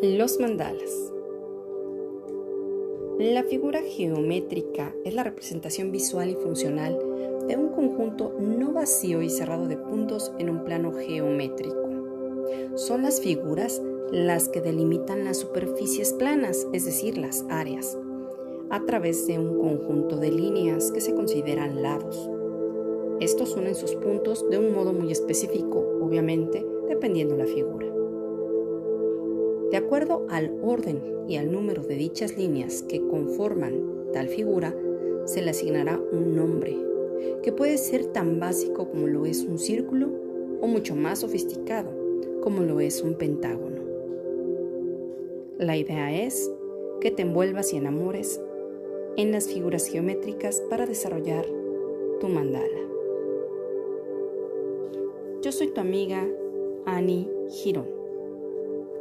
Los mandalas. La figura geométrica es la representación visual y funcional de un conjunto no vacío y cerrado de puntos en un plano geométrico. Son las figuras las que delimitan las superficies planas, es decir, las áreas, a través de un conjunto de líneas que se consideran lados. Estos unen sus puntos de un modo muy específico, obviamente, dependiendo la figura. De acuerdo al orden y al número de dichas líneas que conforman tal figura, se le asignará un nombre, que puede ser tan básico como lo es un círculo o mucho más sofisticado como lo es un pentágono. La idea es que te envuelvas y enamores en las figuras geométricas para desarrollar tu mandala. Yo soy tu amiga Annie Girón.